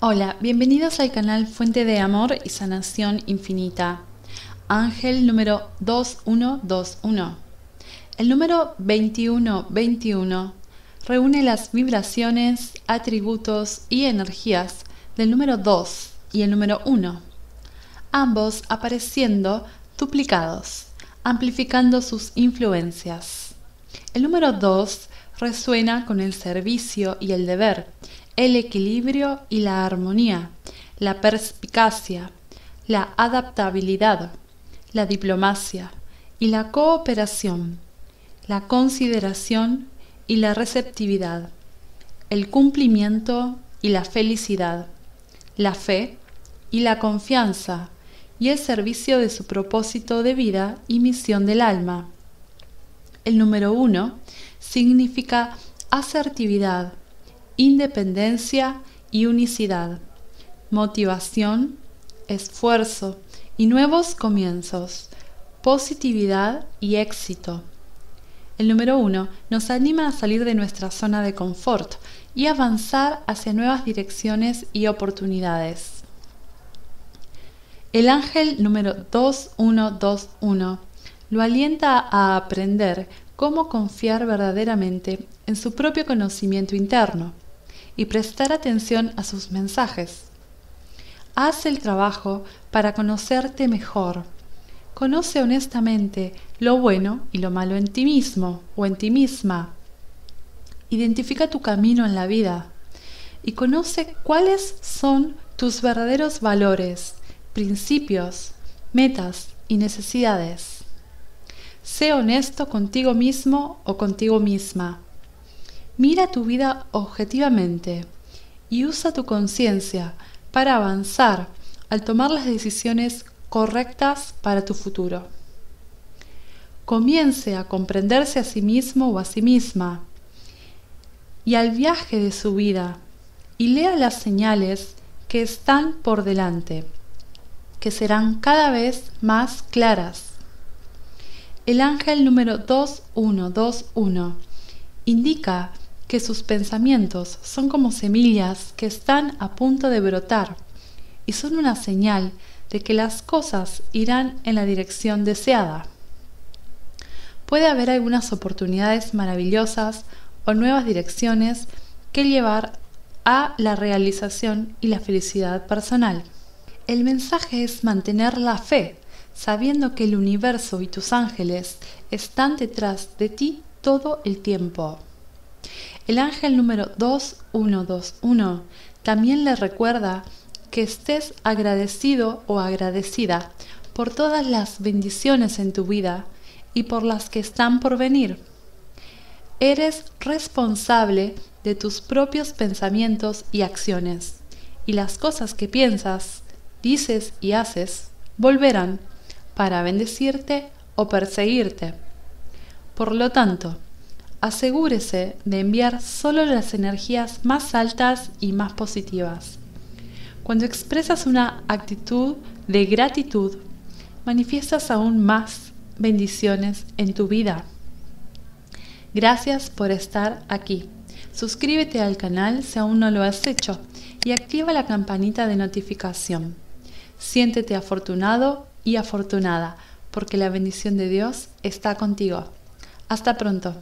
Hola, bienvenidos al canal Fuente de Amor y Sanación Infinita. Ángel número 2121. El número 2121 reúne las vibraciones, atributos y energías del número 2 y el número 1, ambos apareciendo duplicados, amplificando sus influencias. El número 2 resuena con el servicio y el deber, el equilibrio y la armonía, la perspicacia, la adaptabilidad, la diplomacia y la cooperación, la consideración y la receptividad, el cumplimiento y la felicidad, la fe y la confianza y el servicio de su propósito de vida y misión del alma. El número uno significa asertividad, independencia y unicidad, motivación, esfuerzo y nuevos comienzos, positividad y éxito. El número uno nos anima a salir de nuestra zona de confort y avanzar hacia nuevas direcciones y oportunidades. El ángel número 2121 lo alienta a aprender cómo confiar verdaderamente en su propio conocimiento interno y prestar atención a sus mensajes. Haz el trabajo para conocerte mejor. Conoce honestamente lo bueno y lo malo en ti mismo o en ti misma. Identifica tu camino en la vida y conoce cuáles son tus verdaderos valores, principios, metas y necesidades. Sé honesto contigo mismo o contigo misma. Mira tu vida objetivamente y usa tu conciencia para avanzar al tomar las decisiones correctas para tu futuro. Comience a comprenderse a sí mismo o a sí misma y al viaje de su vida y lea las señales que están por delante, que serán cada vez más claras el ángel número 2121 indica que sus pensamientos son como semillas que están a punto de brotar y son una señal de que las cosas irán en la dirección deseada. Puede haber algunas oportunidades maravillosas o nuevas direcciones que llevar a la realización y la felicidad personal. El mensaje es mantener la fe sabiendo que el universo y tus ángeles están detrás de ti todo el tiempo. El ángel número 2121 también le recuerda que estés agradecido o agradecida por todas las bendiciones en tu vida y por las que están por venir. Eres responsable de tus propios pensamientos y acciones, y las cosas que piensas, dices y haces volverán para bendecirte o perseguirte. Por lo tanto, asegúrese de enviar solo las energías más altas y más positivas. Cuando expresas una actitud de gratitud, manifiestas aún más bendiciones en tu vida. Gracias por estar aquí. Suscríbete al canal si aún no lo has hecho y activa la campanita de notificación. Siéntete afortunado y afortunada, porque la bendición de Dios está contigo. Hasta pronto.